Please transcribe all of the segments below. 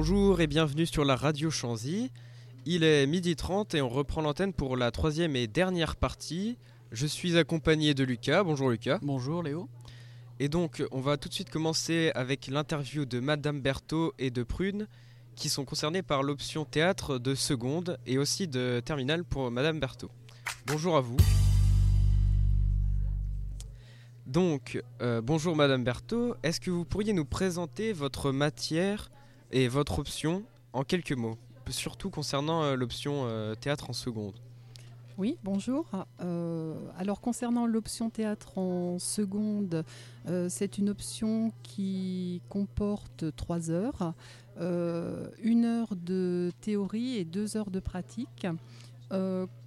Bonjour et bienvenue sur la radio Chanzy. Il est midi 30 et on reprend l'antenne pour la troisième et dernière partie. Je suis accompagné de Lucas. Bonjour Lucas. Bonjour Léo. Et donc on va tout de suite commencer avec l'interview de Madame Berthaud et de Prune qui sont concernés par l'option théâtre de seconde et aussi de terminale pour Madame Berthaud. Bonjour à vous. Donc, euh, bonjour Madame Berthaud, est-ce que vous pourriez nous présenter votre matière et votre option en quelques mots, surtout concernant euh, l'option euh, théâtre en seconde Oui, bonjour. alors concernant l'option théâtre en seconde, c'est une option qui comporte trois heures, une heure de théorie et deux heures de pratique.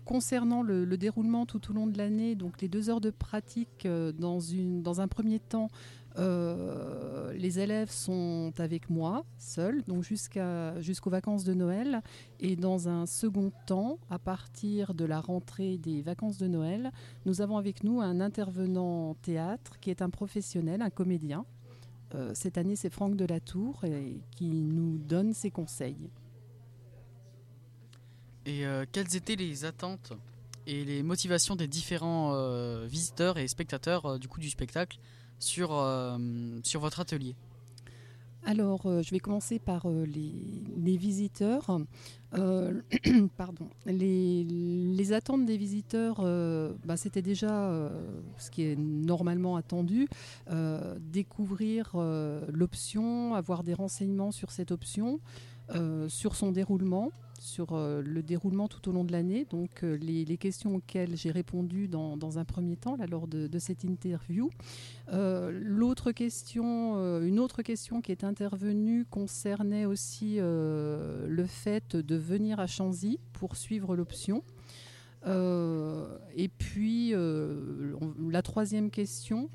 Concernant le, déroulement tout au long de l'année, donc les deux heures de pratique, euh, dans, une, dans un premier temps, euh, les élèves sont avec moi, seuls, donc jusqu'aux vacances de Noël. Et dans un second temps, à partir de la rentrée des vacances de Noël, nous avons avec nous un intervenant théâtre qui est un professionnel, un comédien. Euh, cette année, c'est Franck Delatour qui nous donne ses conseils. Et euh, quelles étaient les attentes et les motivations des différents visiteurs et spectateurs du coup du spectacle? Sur, sur votre atelier alors, je vais commencer par les, visiteurs. pardon. Les, attentes des visiteurs, bah, c'était déjà ce qui est normalement attendu, découvrir l'option, avoir des renseignements sur cette option, sur son déroulement sur euh, le déroulement tout au long de l'année. Donc euh, les, questions auxquelles j'ai répondu dans, un premier temps là, lors de, cette interview. Euh, l'autre question, une autre question qui est intervenue concernait aussi le fait de venir à Chanzy pour suivre l'option. et puis la troisième question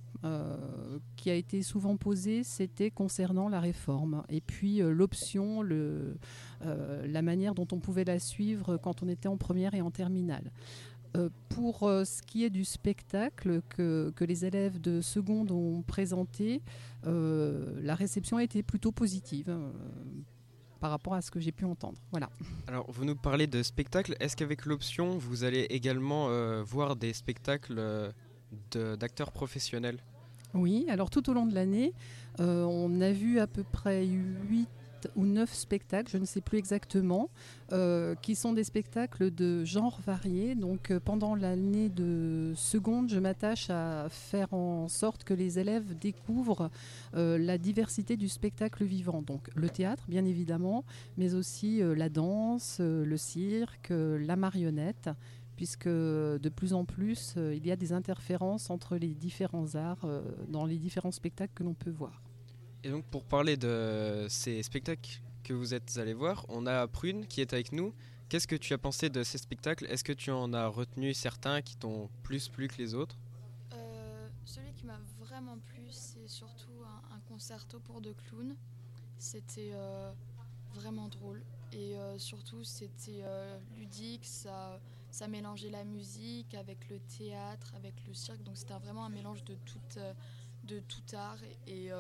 qui a été souvent posée, c'était concernant la réforme. Et puis l'option, le, euh, la manière dont on pouvait la suivre quand on était en première et en terminale. Euh, pour euh, ce qui est du spectacle que, les élèves de seconde ont présenté, la réception a été plutôt positive par rapport à ce que j'ai pu entendre. Voilà. Alors, vous nous parlez de spectacle. Est-ce qu'avec l'option, vous allez également voir des spectacles d'acteurs professionnels? Oui, alors tout au long de l'année, on a vu à peu près 8 ou neuf spectacles, je ne sais plus exactement, euh, qui sont des spectacles de genre variés. Donc euh, pendant l'année de seconde, je m'attache à faire en sorte que les élèves découvrent euh, la diversité du spectacle vivant. Donc le théâtre, bien évidemment, mais aussi la danse, le cirque, la marionnette puisque de plus en plus, il y a des interférences entre les différents arts dans les différents spectacles que l'on peut voir. Et donc pour parler de ces spectacles que vous êtes allés voir, on a Prune qui est avec nous. Qu'est-ce que tu as pensé de ces spectacles? Est-ce que tu en as retenu certains qui t'ont plus plu que les autres? Euh, Celui qui m'a vraiment plu, c'est surtout un, concerto pour deux clowns. C'était euh, vraiment drôle et euh, surtout c'était ludique, ça, ça mélangeait la musique avec le théâtre, avec le cirque, donc c'était vraiment un mélange de tout, de tout art et, et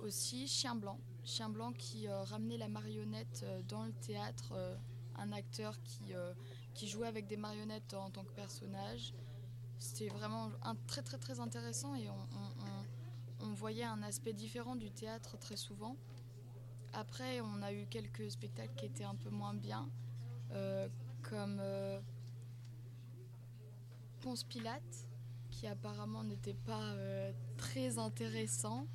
aussi Chien Blanc. Chien Blanc qui euh, ramenait la marionnette euh, dans le théâtre, euh, un acteur qui, jouait avec des marionnettes en tant que personnage. C'était vraiment très très très intéressant et on, voyait un aspect différent du théâtre très souvent. Après, on a eu quelques spectacles qui étaient un peu moins bien, comme Ponce Pilate, qui apparemment n'était pas très intéressant.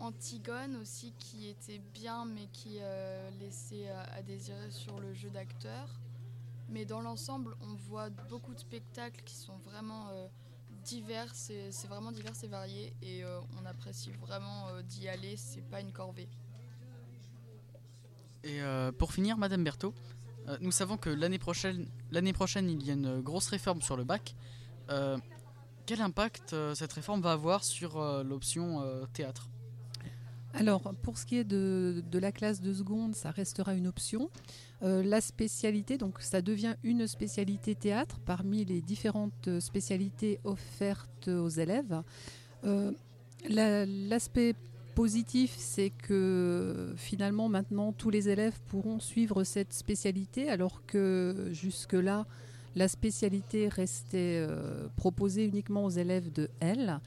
Antigone aussi qui était bien mais qui euh, laissait euh, à désirer sur le jeu d'acteur. Mais dans l'ensemble, on voit beaucoup de spectacles qui sont vraiment euh, divers, c'est vraiment divers et varié et on apprécie vraiment d'y aller, c'est pas une corvée. Et pour finir, Madame Berthaud, nous savons que l'année prochaine, prochaine, il y a une grosse réforme sur le bac. quel impact cette réforme va avoir sur l'option théâtre? Alors, pour ce qui est de, la classe de seconde, ça restera une option. Euh, la spécialité, donc ça devient une spécialité théâtre parmi les différentes spécialités offertes aux élèves. Euh, l'aspect positif, c'est que finalement maintenant tous les élèves pourront suivre cette spécialité alors que jusque-là la spécialité restait euh, proposée uniquement aux élèves de L.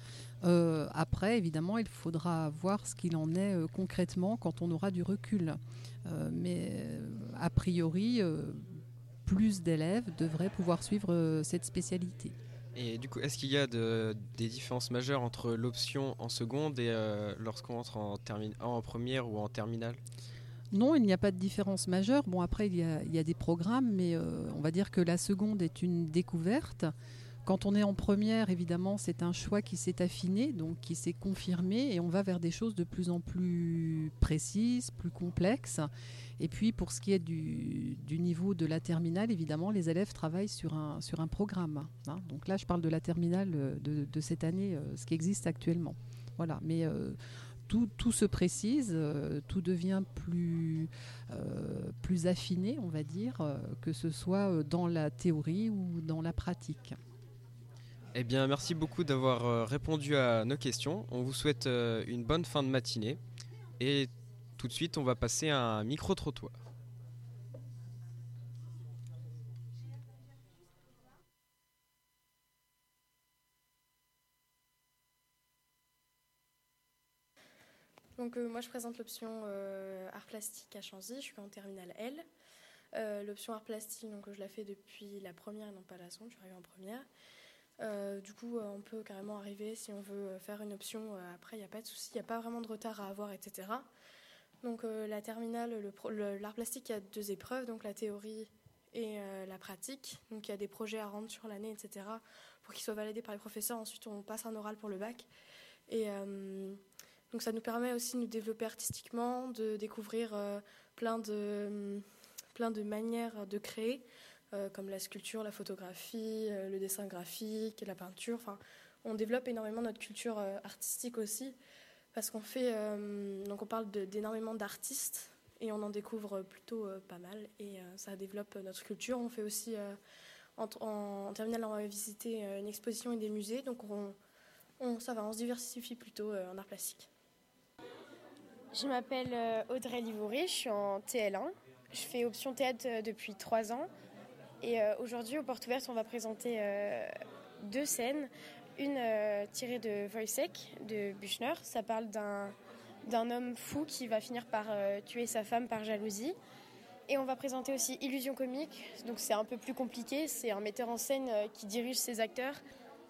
Euh, après, évidemment, il faudra voir ce qu'il en est euh, concrètement quand on aura du recul. mais a priori, plus d'élèves devraient pouvoir suivre cette spécialité. Et du coup, est-ce qu'il y a des différences majeures entre l'option en seconde et lorsqu'on entre en, en première ou en terminale? Non, il n'y a pas de différence majeure. Bon, après, il y a, des programmes, mais euh, on va dire que la seconde est une découverte. Quand on est en première, évidemment, c'est un choix qui s'est affiné, donc qui s'est confirmé, et on va vers des choses de plus en plus précises, plus complexes. Et puis, pour ce qui est du, niveau de la terminale, évidemment, les élèves travaillent sur un, sur un programme. Hein. Donc là, je parle de la terminale de, cette année, euh, ce qui existe actuellement. Voilà, mais euh, tout, se précise, euh, tout devient plus, euh, plus affiné, on va dire, euh, que ce soit dans la théorie ou dans la pratique. Eh bien, merci beaucoup d'avoir répondu à nos questions. On vous souhaite une bonne fin de matinée. Et tout de suite, on va passer à un micro-trottoir. Donc euh, moi je présente l'option euh, art plastique à Chanzy, je suis en terminale L. Euh, l'option art plastique, donc je la fais depuis la première et non pas la seconde, je suis arrivée en première. Du coup, on peut carrément arriver si on veut faire une option. après, il n'y a pas de souci, il n'y a pas vraiment de retard à avoir, etc. Donc la terminale, l'art plastique, il y a deux épreuves, donc la théorie et la pratique. Donc il y a des projets à rendre sur l'année, etc. pour qu'ils soient validés par les professeurs. Ensuite, on passe un oral pour le bac. Et donc ça nous permet aussi de nous développer artistiquement, de découvrir euh, plein, de, plein de manières de créer, euh, comme la sculpture, la photographie, euh, le dessin graphique, la peinture. Enfin, on développe énormément notre culture artistique aussi, parce qu'on fait, donc on parle d'énormément d'artistes et on en découvre plutôt pas mal et ça développe notre culture. On fait aussi en, en, terminale, on va visiter une exposition et des musées, donc on, ça va, on se diversifie plutôt en art plastique. Je m'appelle euh, Audrey Livoury, je suis en TL1. Je fais option théâtre euh, depuis trois ans. Et euh, aujourd'hui, au Porte Ouverte, on va présenter deux scènes. Une tirée de Wojciech de Buchner. Ça parle d'un homme fou qui va finir par tuer sa femme par jalousie. Et on va présenter aussi Illusion comique. Donc c'est un peu plus compliqué. C'est un metteur en scène qui dirige ses acteurs.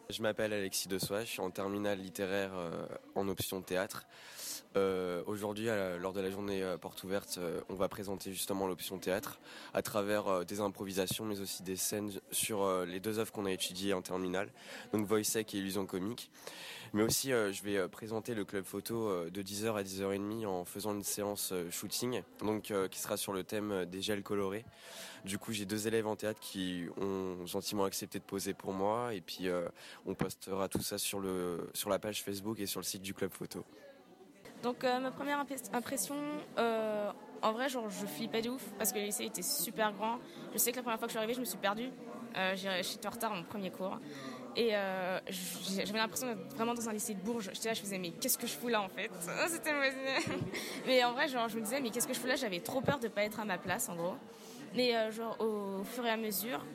Je m'appelle Alexis Dessois, je suis en terminale littéraire en option théâtre. Euh, aujourd'hui, lors de la journée euh, porte ouverte, euh, on va présenter justement l'option théâtre à travers des improvisations, mais aussi des scènes sur les deux œuvres qu'on a étudiées en terminale, donc Voice et Illusion comique. Mais aussi, je vais présenter le club photo de 10h à 10h30 en faisant une séance shooting, donc qui sera sur le thème des gels colorés. Du coup, j'ai deux élèves en théâtre qui ont gentiment accepté de poser pour moi, et puis on postera tout ça sur la page Facebook et sur le site du club photo. Donc euh, ma première impression, euh, en vrai, genre, je flippais de ouf parce que le lycée était super grand. Je sais que la première fois que je suis arrivée, je me suis perdue. Euh, J'étais en retard en premier cours. Et j'avais l'impression d'être vraiment dans un lycée de Bourges. J'étais là, je faisais, mais qu'est-ce que je fous là en fait? C'était mauvaise mais en vrai, genre, je me disais, mais qu'est-ce que je fous là? J'avais trop peur de pas être à ma place en gros. Mais genre, au fur et à mesure,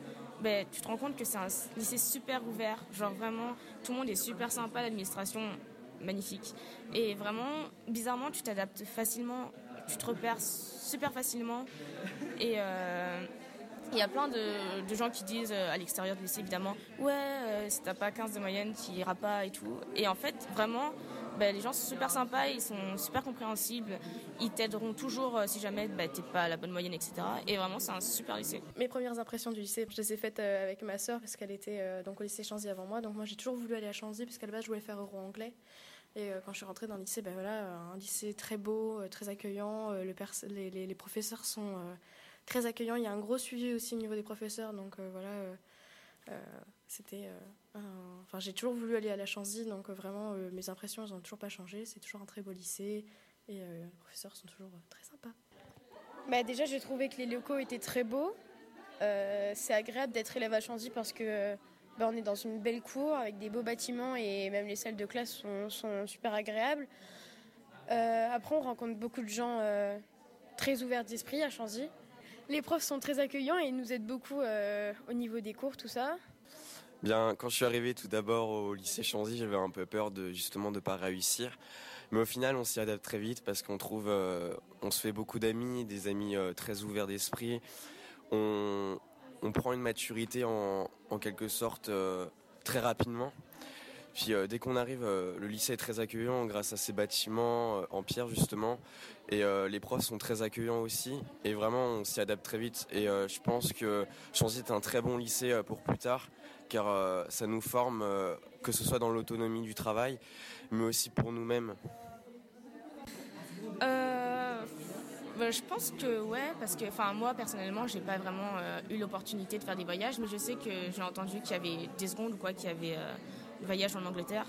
ben, tu te rends compte que c'est un lycée super ouvert. Genre vraiment, tout le monde est super sympa, l'administration magnifique. Et vraiment, bizarrement, tu t'adaptes facilement, tu te repères super facilement. Et euh, il y a plein de, gens qui disent euh, à l'extérieur du lycée, évidemment, ouais, euh, si t'as pas 15 de moyenne, tu iras pas et tout. Et en fait, vraiment, ben, les gens sont super sympas, ils sont super compréhensibles, ils t'aideront toujours si jamais ben, t'es pas à la bonne moyenne, etc. Et vraiment, c'est un super lycée. Mes premières impressions du lycée, je les ai faites avec ma sœur parce qu'elle était donc au lycée Chanzy avant moi. Donc moi, j'ai toujours voulu aller à Chanzy parce qu'à la base, je voulais faire euro anglais. Et euh, quand je suis rentrée dans le lycée, ben voilà, un lycée très beau, euh, très accueillant. Euh, le les, les, les, professeurs sont très accueillants. Il y a un gros suivi aussi au niveau des professeurs. Donc voilà, c'était. Enfin, j'ai toujours voulu aller à la Chanzy, donc vraiment, mes impressions, elles n'ont toujours pas changé. C'est toujours un très beau lycée et les professeurs sont toujours très sympas. Bah, déjà, j'ai trouvé que les locaux étaient très beaux. c'est agréable d'être élève à Chanzy parce que bah, on est dans une belle cour avec des beaux bâtiments et même les salles de classe sont, super agréables. après, on rencontre beaucoup de gens très ouverts d'esprit à Chanzy. Les profs sont très accueillants et ils nous aident beaucoup au niveau des cours, tout ça. Bien, quand je suis arrivé tout d'abord au lycée Chanzy, j'avais un peu peur de justement de pas réussir. Mais au final, on s'y adapte très vite parce qu'on trouve, on se fait beaucoup d'amis, des amis très ouverts d'esprit. On prend une maturité en, quelque sorte euh, très rapidement. Puis euh, dès qu'on arrive, euh, le lycée est très accueillant grâce à ses bâtiments en pierre justement. Et les profs sont très accueillants aussi. Et vraiment, on s'y adapte très vite. Et je pense que Chanzy est un très bon lycée pour plus tard, car ça nous forme, que ce soit dans l'autonomie du travail, mais aussi pour nous-mêmes. Bah, je pense que ouais, parce que enfin moi personnellement, j'ai pas vraiment euh, eu l'opportunité de faire des voyages, mais je sais que j'ai entendu qu'il y avait des secondes ou quoi, qu'il y avait euh, des voyages en Angleterre.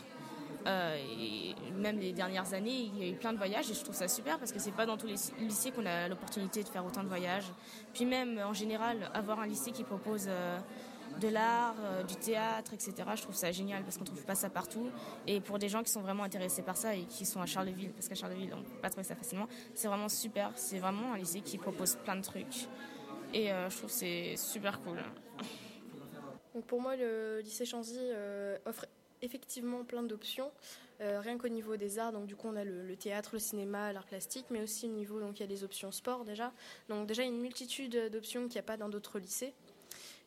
Euh, et même les dernières années, il y a eu plein de voyages et je trouve ça super parce que c'est pas dans tous les lycées qu'on a l'opportunité de faire autant de voyages. Puis même en général, avoir un lycée qui propose de l'art, euh, du théâtre, etc. Je trouve ça génial parce qu'on trouve pas ça partout. Et pour des gens qui sont vraiment intéressés par ça et qui sont à Charleville, parce qu'à Charleville on peut pas trouver ça facilement, c'est vraiment super. C'est vraiment un lycée qui propose plein de trucs. Et euh, je trouve c'est super cool. Donc pour moi, le lycée Chanzy euh, offre effectivement plein d'options. rien qu'au niveau des arts, donc du coup on a le, théâtre, le cinéma, l'art plastique, mais aussi au niveau donc il y a des options sport déjà. Donc déjà une multitude d'options qu'il n'y a pas dans d'autres lycées.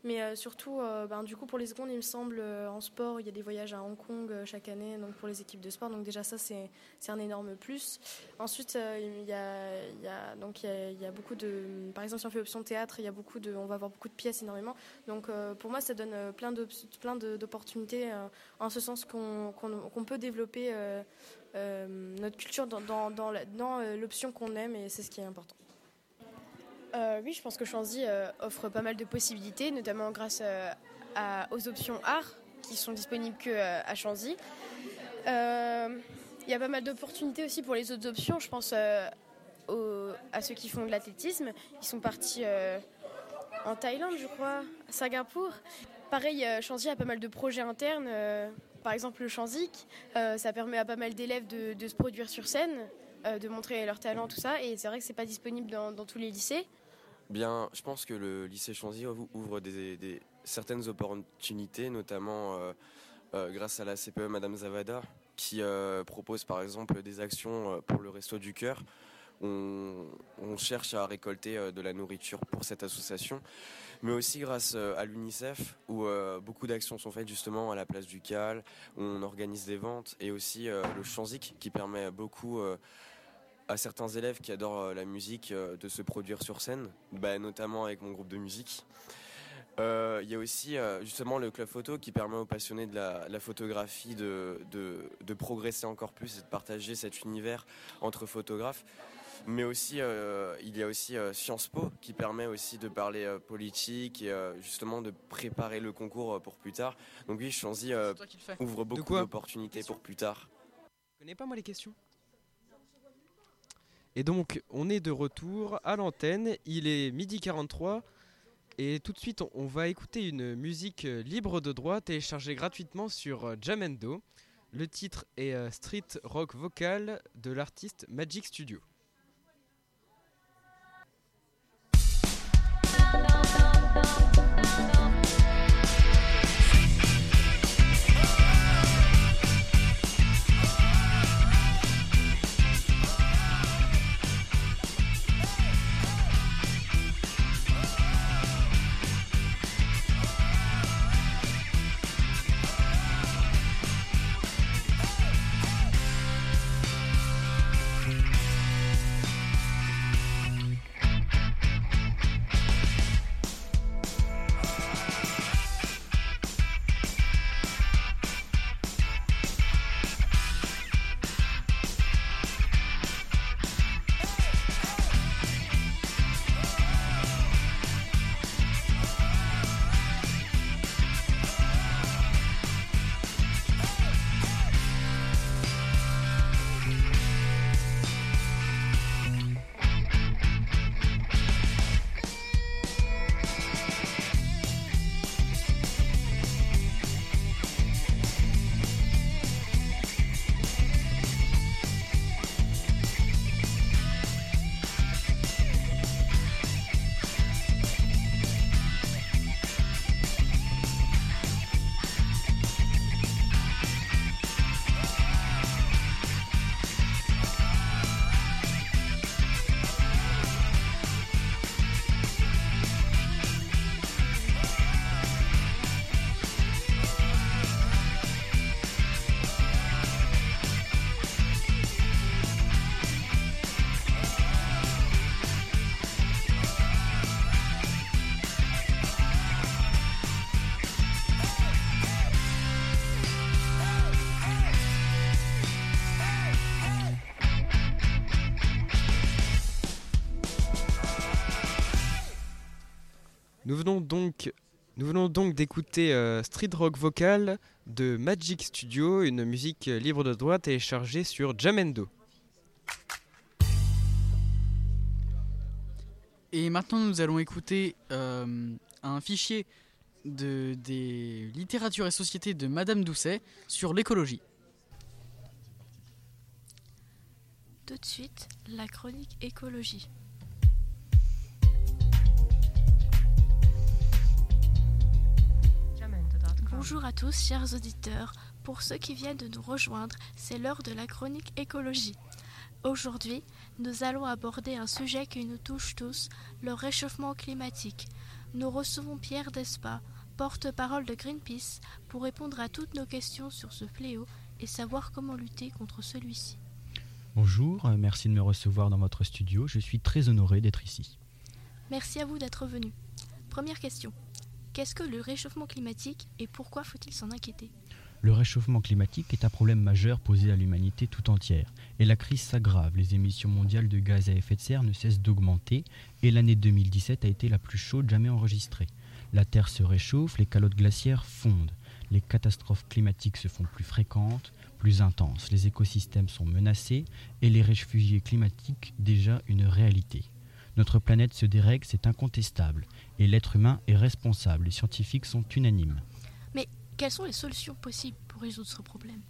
Mais euh, surtout, euh, ben, du coup, pour les secondes, il me semble, euh, en sport, il y a des voyages à Hong Kong chaque année donc pour les équipes de sport. Donc déjà, ça, c'est un énorme plus. Ensuite, il y, a, beaucoup de... Par exemple, si on fait option théâtre, y a beaucoup de, on va avoir beaucoup de pièces énormément. Donc pour moi, ça donne plein d'opportunités en ce sens qu'on peut développer notre culture dans, dans, dans l'option qu'on aime et c'est ce qui est important. Euh, oui, je pense que Chanzy euh, offre pas mal de possibilités, notamment grâce euh, aux options art qui sont disponibles que à Chanzy. Il y a pas mal d'opportunités aussi pour les autres options. Je pense à ceux qui font de l'athlétisme. Ils sont partis en Thaïlande, je crois, à Singapour. Pareil, Chanzy a pas mal de projets internes. par exemple, le Chanzik, ça permet à pas mal d'élèves de, se produire sur scène, de montrer leur talent, tout ça. Et c'est vrai que c'est pas disponible dans tous les lycées. Bien, je pense que le lycée Chanzy ouvre des, certaines opportunités, notamment euh, euh, grâce à la CPE Madame Zavada, qui euh, propose par exemple des actions pour le Resto du Cœur. On, cherche à récolter de la nourriture pour cette association, mais aussi grâce à l'UNICEF, où beaucoup d'actions sont faites justement à la place du Cal, où on organise des ventes, et aussi le Chanzik, qui permet beaucoup à certains élèves qui adorent euh, la musique euh, de se produire sur scène, bah, notamment avec mon groupe de musique. Euh, il y a aussi justement le club photo qui permet aux passionnés de la, photographie de, de, progresser encore plus et de partager cet univers entre photographes. Mais aussi, il y a aussi Sciences Po qui permet aussi de parler politique et justement de préparer le concours pour plus tard. Donc oui, Chanzy ouvre beaucoup d'opportunités pour plus tard. Je connais pas moi les questions. Et donc, on est de retour à l'antenne. Il est midi 43. Et tout de suite, on va écouter une musique libre de droit téléchargée gratuitement sur Jamendo. Le titre est euh, Street Rock Vocal de l'artiste Magic Studio. Nous venons donc, nous venons donc d'écouter euh, Street Rock Vocal de Magic Studio, une musique libre de droit téléchargée sur Jamendo. Et maintenant, nous allons écouter euh, un fichier de, des littératures et sociétés de Madame Doucet sur l'écologie. Tout de suite, la chronique écologie. Bonjour à tous, chers auditeurs. Pour ceux qui viennent de nous rejoindre, c'est l'heure de la chronique écologie. Aujourd'hui, nous allons aborder un sujet qui nous touche tous, le réchauffement climatique. Nous recevons Pierre Despa, porte-parole de Greenpeace, pour répondre à toutes nos questions sur ce fléau et savoir comment lutter contre celui-ci. Bonjour, euh, merci de me recevoir dans votre studio. Je suis très honoré d'être ici. Merci à vous d'être venu. Première question. Qu'est-ce que le réchauffement climatique et pourquoi faut-il s'en inquiéter? Le réchauffement climatique est un problème majeur posé à l'humanité tout entière. Et la crise s'aggrave. Les émissions mondiales de gaz à effet de serre ne cessent d'augmenter et l'année 2017 a été la plus chaude jamais enregistrée. La Terre se réchauffe, les calottes glaciaires fondent. Les catastrophes climatiques se font plus fréquentes, plus intenses. Les écosystèmes sont menacés et les réfugiés climatiques déjà une réalité. Notre planète se dérègle, c'est incontestable, et l'être humain est responsable. Les scientifiques sont unanimes. Mais quelles sont les solutions possibles pour résoudre ce problème?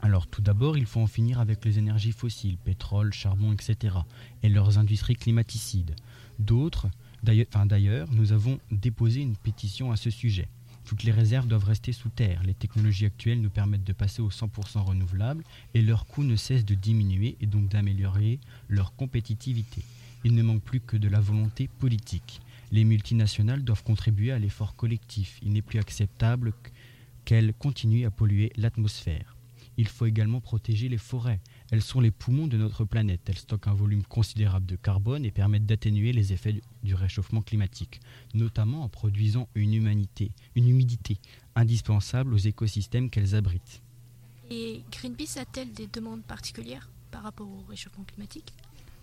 Alors tout d'abord, il faut en finir avec les énergies fossiles, pétrole, charbon, etc., et leurs industries climaticides. D'autres, d'ailleurs, enfin, nous avons déposé une pétition à ce sujet. Toutes les réserves doivent rester sous terre. Les technologies actuelles nous permettent de passer au 100% renouvelable et leur coût ne cesse de diminuer et donc d'améliorer leur compétitivité. Il ne manque plus que de la volonté politique. Les multinationales doivent contribuer à l'effort collectif. Il n'est plus acceptable qu'elles continuent à polluer l'atmosphère. Il faut également protéger les forêts. Elles sont les poumons de notre planète. Elles stockent un volume considérable de carbone et permettent d'atténuer les effets du réchauffement climatique, notamment en produisant une, humanité, une humidité indispensable aux écosystèmes qu'elles abritent. Et Greenpeace a-t-elle des demandes particulières par rapport au réchauffement climatique?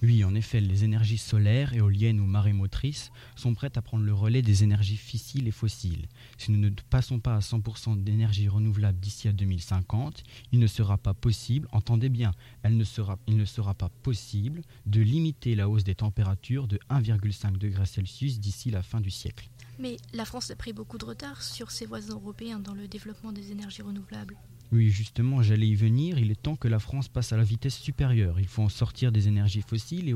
Oui, en effet, les énergies solaires, éoliennes ou marémotrices sont prêtes à prendre le relais des énergies fossiles et fossiles. Si nous ne passons pas à 100% d'énergie renouvelable d'ici à 2050, il ne sera pas possible, entendez bien, elle ne sera, il ne sera pas possible de limiter la hausse des températures de 1,5 degré Celsius d'ici la fin du siècle. Mais la France a pris beaucoup de retard sur ses voisins européens dans le développement des énergies renouvelables. Oui, justement, j'allais y venir. Il est temps que la France passe à la vitesse supérieure. Il faut en sortir des énergies fossiles et,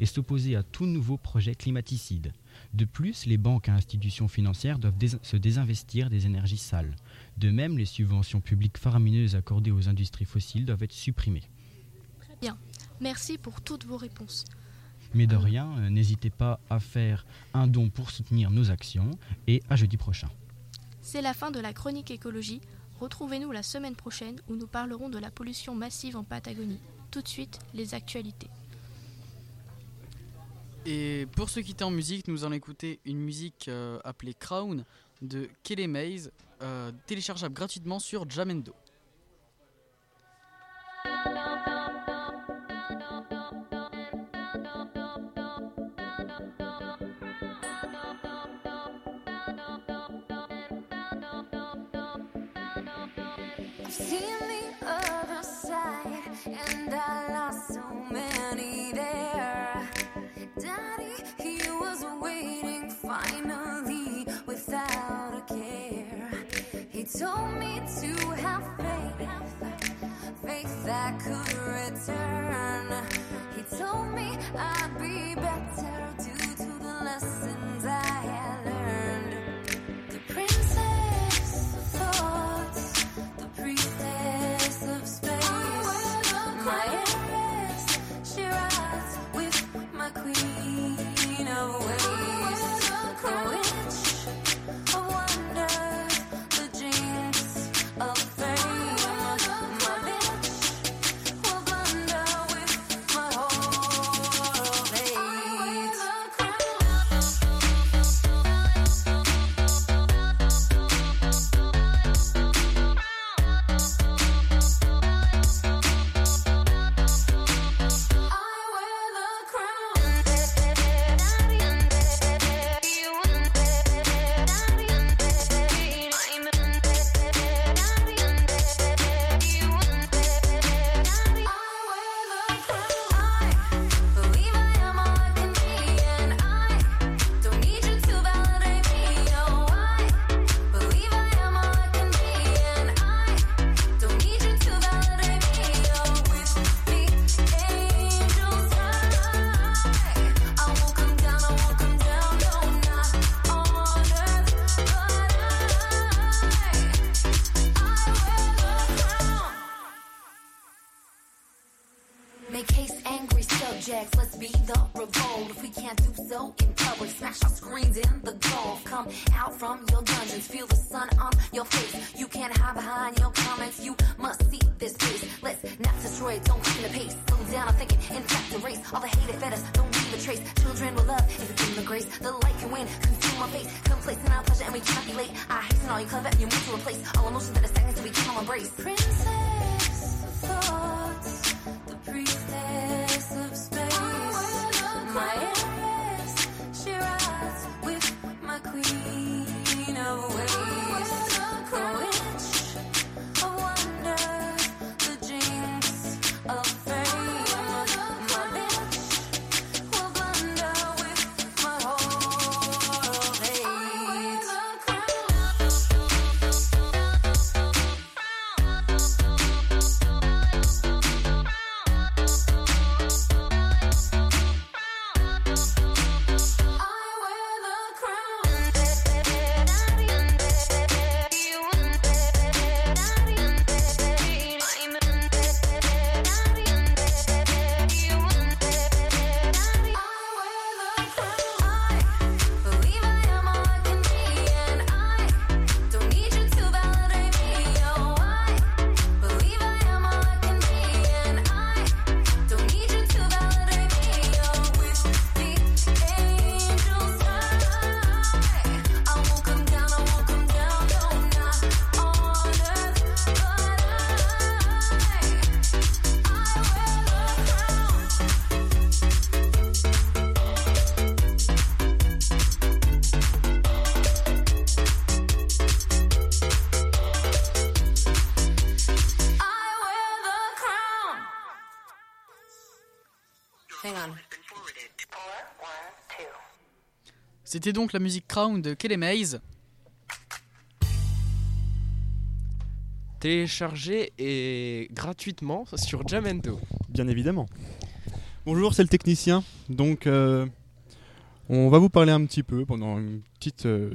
et s'opposer à tout nouveau projet climaticide. De plus, les banques et institutions financières doivent se désinvestir des énergies sales. De même, les subventions publiques faramineuses accordées aux industries fossiles doivent être supprimées. Très bien. Merci pour toutes vos réponses. Mais de rien, euh, n'hésitez pas à faire un don pour soutenir nos actions et à jeudi prochain. C'est la fin de la chronique écologie. Retrouvez-nous la semaine prochaine où nous parlerons de la pollution massive en Patagonie. Tout de suite, les actualités. Et pour se quitter en musique, nous allons écouter une musique euh, appelée Crown de Kelly Mays, euh, téléchargeable gratuitement sur Jamendo. Return. He told me I'd be better Don't quicken the pace. Slow down. I'm thinking. In fact, the race. All the hate it fed us. Don't leave a trace. Children will love if it's in the grace. The light can win. Consume my face. Complacent our pleasure and we cannot be late. I hasten all you clever and you move to replace all emotions that are so we can all embrace. Princess C'était donc la musique Crown de Kelly Mays. Téléchargé et gratuitement sur Jamendo. Bien évidemment. Bonjour, c'est le technicien. Donc, euh, on va vous parler un petit peu pendant une petite euh,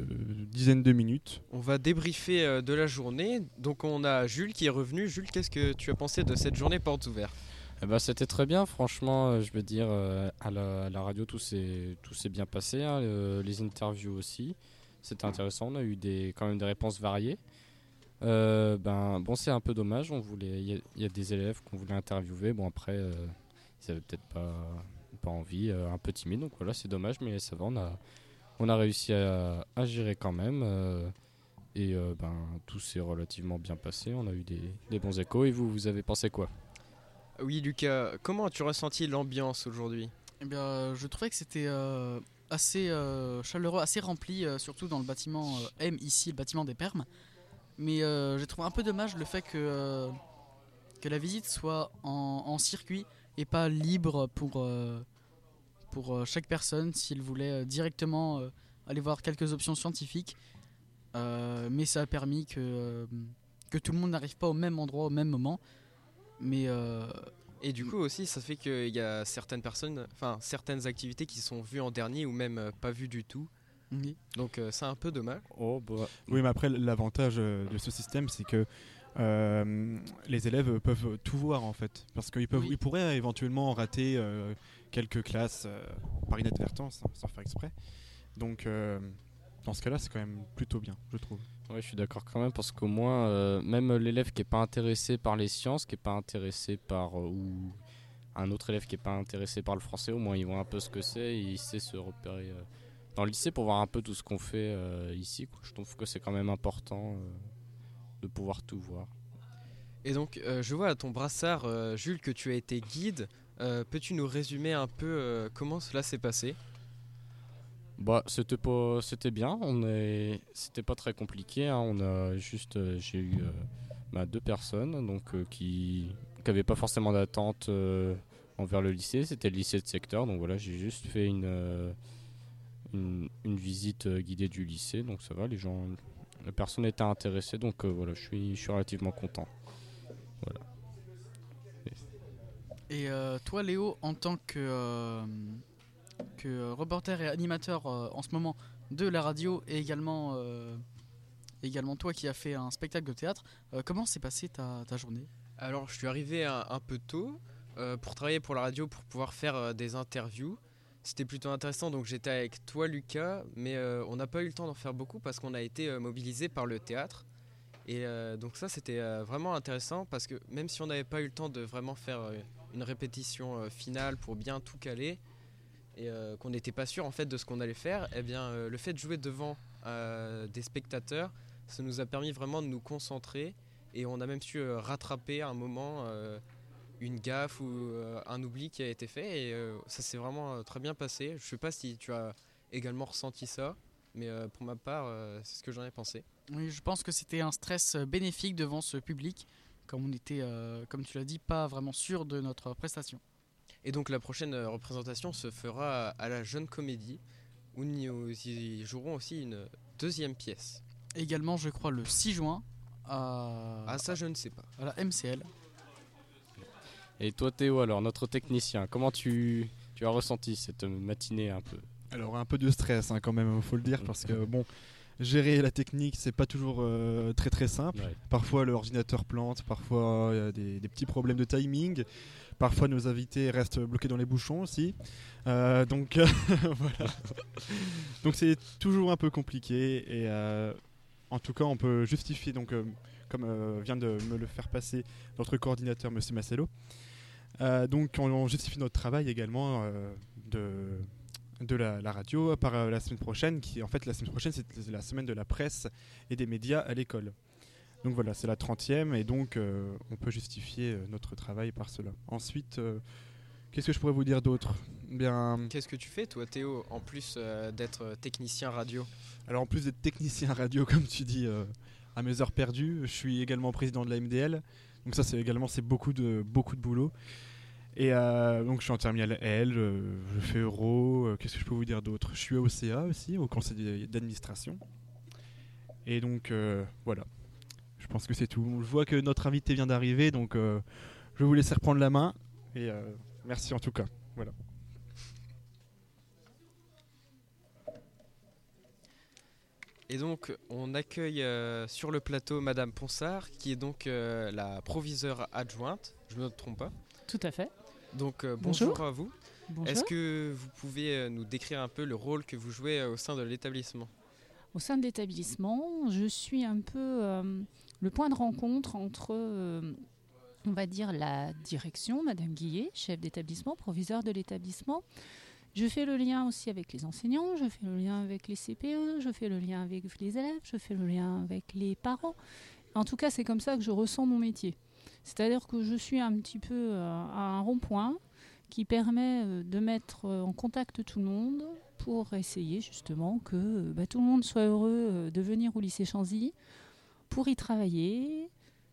dizaine de minutes. On va débriefer euh, de la journée. Donc on a Jules qui est revenu. Jules, qu'est-ce que tu as pensé de cette journée portes ouvertes Eh ben, c'était très bien, franchement, euh, je veux dire, euh, à, la, à la radio, tout s'est bien passé, hein, le- les interviews aussi, c'était intéressant, on a eu des, quand même des réponses variées. Euh, ben, bon, c'est un peu dommage, on voulait, il y, a- des élèves qu'on voulait interviewer, bon après, ils avaient peut-être pas, pas envie, un peu timide, donc voilà, c'est dommage, mais ça va, on a, on a réussi à, gérer quand même, et ben, tout s'est relativement bien passé, on a eu des, des bons échos, et vous, vous avez pensé quoi? Oui, Lucas, comment as-tu ressenti l'ambiance aujourd'hui? Eh bien, euh, je trouvais que c'était euh, assez euh, chaleureux, assez rempli, euh, surtout dans le bâtiment euh, M, ici, le bâtiment des Permes. Mais euh, j'ai trouvé un peu dommage le fait que, euh, que la visite soit en, en circuit et pas libre pour, euh, pour euh, chaque personne s'il voulait euh, directement euh, aller voir quelques options scientifiques. Euh, mais ça a permis que, euh, que tout le monde n'arrive pas au même endroit au même moment. Mais euh, Et du coup aussi, ça fait qu'il y a certaines personnes, enfin certaines activités qui sont vues en dernier ou même euh, pas vues du tout. Oui. Donc euh, c'est un peu dommage. Oh, bah, Oui, mais après, l'avantage euh, de ce système, c'est que euh, les élèves peuvent tout voir en fait. Parce qu'ils peuvent, Oui. ils pourraient éventuellement rater euh, quelques classes euh, par inadvertance, hein, sans faire exprès. Donc, euh, dans ce cas-là, c'est quand même plutôt bien, je trouve. Ouais, je suis d'accord quand même parce qu'au moins, euh, même l'élève qui est pas intéressé par les sciences, qui est pas intéressé par euh, ou un autre élève qui est pas intéressé par le français, au moins il voit un peu ce que c'est et il sait se repérer euh, dans le lycée pour voir un peu tout ce qu'on fait ici. Je trouve que c'est quand même important de pouvoir tout voir. Et donc je vois à ton brassard, Jules, que tu as été guide. Peux-tu nous résumer un peu comment cela s'est passé? Bah, c'était pas, c'était bien. On est, c'était pas très compliqué. hein. On a juste, euh, j'ai eu euh, deux personnes donc euh, qui, qui avaient pas forcément d'attente euh, envers le lycée. C'était le lycée de secteur. Donc voilà, j'ai juste fait une, une, visite guidée du lycée. Donc ça va, les gens, la personne était intéressée. Donc voilà, je suis, je suis relativement content. Et toi, Léo, en tant que, que euh, reporter et animateur euh, en ce moment de la radio et également, euh, également toi qui as fait un spectacle de théâtre, comment s'est passée ta, ta journée? Alors je suis arrivé un, peu tôt pour travailler pour la radio, pour pouvoir faire des interviews. c'était plutôt intéressant. Donc j'étais avec toi, Lucas, mais on n'a pas eu le temps d'en faire beaucoup parce qu'on a été euh, mobilisé par le théâtre. Et donc ça, c'était vraiment intéressant parce que même si on n'avait pas eu le temps de vraiment faire une répétition finale pour bien tout caler et euh, qu'on n'était pas sûr en fait de ce qu'on allait faire, eh bien euh, le fait de jouer devant euh, des spectateurs, ça nous a permis vraiment de nous concentrer et on a même su rattraper à un moment une gaffe ou un oubli qui a été fait et ça s'est vraiment très bien passé. Je sais pas si tu as également ressenti ça, mais pour ma part, c'est ce que j'en ai pensé. Oui, je pense que c'était un stress bénéfique devant ce public, comme on était, comme tu l'as dit, pas vraiment sûr de notre prestation. Et donc la prochaine euh, représentation se fera à la Jeune Comédie, où nous y jouerons aussi une deuxième pièce. Également, je crois, le 6 juin à, Ah ça je ne sais pas. à la MCL. Et toi Théo alors, notre technicien, comment tu, tu as ressenti cette matinée un peu? Alors un peu de stress hein, quand même, faut le dire, parce que bon, gérer la technique, c'est pas toujours euh, très très simple. Ouais. Parfois l'ordinateur plante, parfois il y a des, des petits problèmes de timing, parfois nos invités restent bloqués dans les bouchons aussi. Euh, donc voilà. donc c'est toujours un peu compliqué et euh, en tout cas on peut justifier donc comme vient de me le faire passer notre coordinateur Monsieur Massello. Donc on, on justifie notre travail également de de la, la radio par euh, la semaine prochaine, qui en fait la semaine prochaine c'est la semaine de la presse et des médias à l'école. Donc voilà, c'est la 30e et donc euh, on peut justifier euh, notre travail par cela. Ensuite, euh, qu'est-ce que je pourrais vous dire d'autre? Bien, Qu'est-ce que tu fais toi Théo, en plus euh, d'être euh, technicien radio? Alors en plus d'être technicien radio, comme tu dis, euh, à mes heures perdues, je suis également président de la MDL. Donc ça, c'est également c'est beaucoup de beaucoup de boulot. Et euh, donc je suis en terminale L, euh, je fais Euro. euh, Qu'est-ce que je peux vous dire d'autre? Je suis au CA aussi, au conseil d'administration. Et donc euh, voilà. Je pense que c'est tout. Je vois que notre invité vient d'arriver, donc euh, je vais vous laisser reprendre la main. Et euh, merci en tout cas. Voilà. Et donc, on accueille euh, sur le plateau Madame Ponsard, qui est donc euh, la proviseure adjointe. Je ne me trompe pas? Tout à fait. Donc, euh, Bonjour. bonjour. à vous. Est-ce que vous pouvez euh, nous décrire un peu le rôle que vous jouez euh, au sein de l'établissement? Au sein de l'établissement, je suis un peu euh, le point de rencontre entre, euh, on va dire, la direction, Madame Guillet, chef d'établissement, proviseur de l'établissement. Je fais le lien aussi avec les enseignants, je fais le lien avec les CPE, je fais le lien avec les élèves, je fais le lien avec les parents. En tout cas, c'est comme ça que je ressens mon métier. C'est-à-dire que je suis un petit peu euh, à un rond-point qui permet euh, de mettre euh, en contact tout le monde pour essayer justement que bah, tout le monde soit heureux de venir au lycée Chanzy, pour y travailler,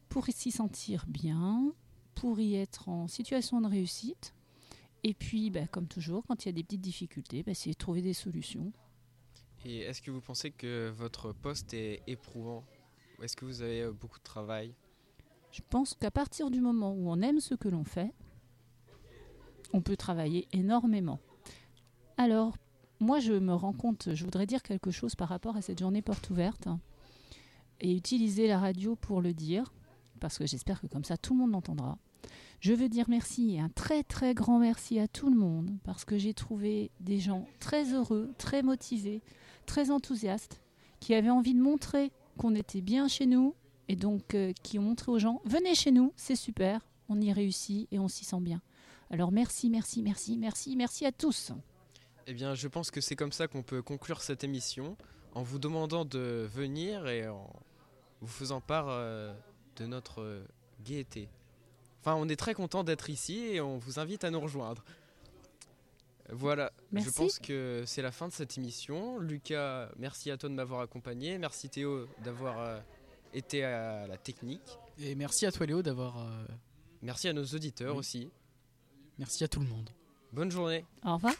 pour s'y sentir bien, pour y être en situation de réussite. Et puis, bah, comme toujours, quand il y a des petites difficultés, bah, c'est de trouver des solutions. Et est-ce que vous pensez que votre poste est éprouvant? Ou Est-ce que vous avez beaucoup de travail? Je pense qu'à partir du moment où on aime ce que l'on fait, on peut travailler énormément. Alors, moi, je me rends compte, je voudrais dire quelque chose par rapport à cette journée porte ouverte et utiliser la radio pour le dire, parce que j'espère que comme ça, tout le monde l'entendra. Je veux dire merci et un très très grand merci à tout le monde, parce que j'ai trouvé des gens très heureux, très motivés, très enthousiastes, qui avaient envie de montrer qu'on était bien chez nous, et donc euh, qui ont montré aux gens, venez chez nous, c'est super, on y réussit et on s'y sent bien. Alors merci, merci, merci, merci, merci à tous. Eh bien, je pense que c'est comme ça qu'on peut conclure cette émission, en vous demandant de venir et en vous faisant part euh, de notre euh, gaieté. Enfin, on est très content d'être ici et on vous invite à nous rejoindre. Voilà, je pense que c'est la fin de cette émission. Lucas, merci à toi de m'avoir accompagné. Merci Théo d'avoir euh, été à la technique. Et merci à toi Léo d'avoir... euh, Merci à nos auditeurs Oui. aussi. Merci à tout le monde. Bonne journée. Au revoir.